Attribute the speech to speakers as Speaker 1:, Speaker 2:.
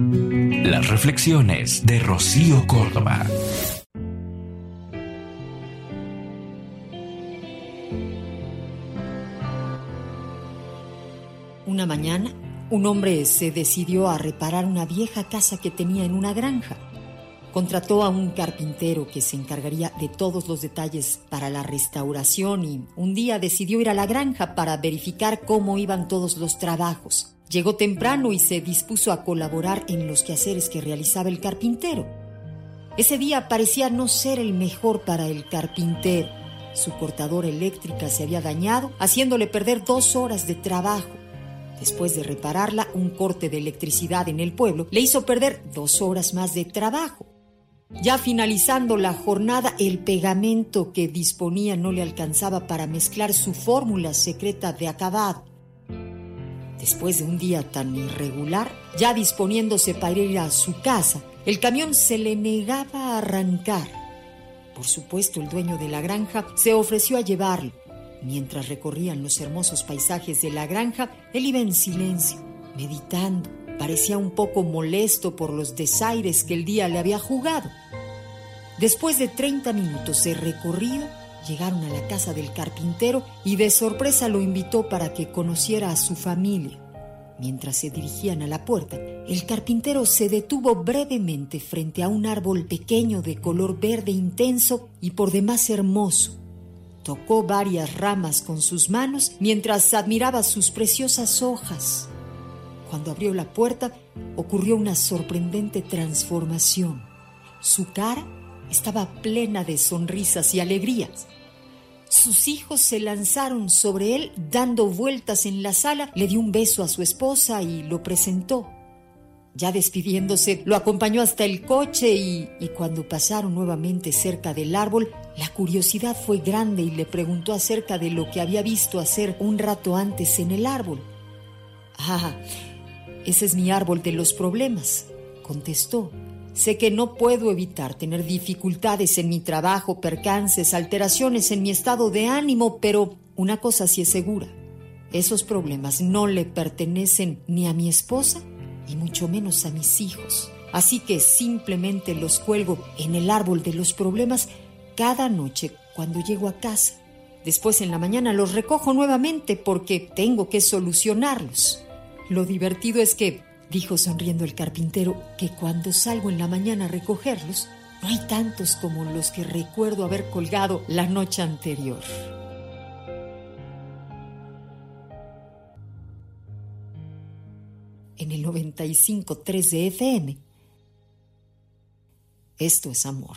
Speaker 1: Las reflexiones de Rocío Córdoba.
Speaker 2: Una mañana, un hombre se decidió a reparar una vieja casa que tenía en una granja. Contrató a un carpintero que se encargaría de todos los detalles para la restauración y un día decidió ir a la granja para verificar cómo iban todos los trabajos. Llegó temprano y se dispuso a colaborar en los quehaceres que realizaba el carpintero. Ese día parecía no ser el mejor para el carpintero. Su cortadora eléctrica se había dañado, haciéndole perder dos horas de trabajo. Después de repararla, un corte de electricidad en el pueblo le hizo perder dos horas más de trabajo. Ya finalizando la jornada, el pegamento que disponía no le alcanzaba para mezclar su fórmula secreta de acabado. Después de un día tan irregular, ya disponiéndose para ir a su casa, el camión se le negaba a arrancar. Por supuesto, el dueño de la granja se ofreció a llevarlo. Mientras recorrían los hermosos paisajes de la granja, él iba en silencio, meditando. Parecía un poco molesto por los desaires que el día le había jugado. Después de 30 minutos de recorrido, llegaron a la casa del carpintero y de sorpresa lo invitó para que conociera a su familia. Mientras se dirigían a la puerta, el carpintero se detuvo brevemente frente a un árbol pequeño de color verde intenso y por demás hermoso. Tocó varias ramas con sus manos mientras admiraba sus preciosas hojas. Cuando abrió la puerta, ocurrió una sorprendente transformación. Su cara estaba plena de sonrisas y alegrías. Sus hijos se lanzaron sobre él dando vueltas en la sala, le dio un beso a su esposa y lo presentó. Ya despidiéndose, lo acompañó hasta el coche y, y, cuando pasaron nuevamente cerca del árbol, la curiosidad fue grande y le preguntó acerca de lo que había visto hacer un rato antes en el árbol. Ah, ese es mi árbol de los problemas, contestó. Sé que no puedo evitar tener dificultades en mi trabajo, percances, alteraciones en mi estado de ánimo, pero una cosa sí es segura. Esos problemas no le pertenecen ni a mi esposa y mucho menos a mis hijos. Así que simplemente los cuelgo en el árbol de los problemas cada noche cuando llego a casa. Después en la mañana los recojo nuevamente porque tengo que solucionarlos. Lo divertido es que dijo sonriendo el carpintero, que cuando salgo en la mañana a recogerlos, no hay tantos como los que recuerdo haber colgado la noche anterior. En el 95.3 de FM, esto es amor.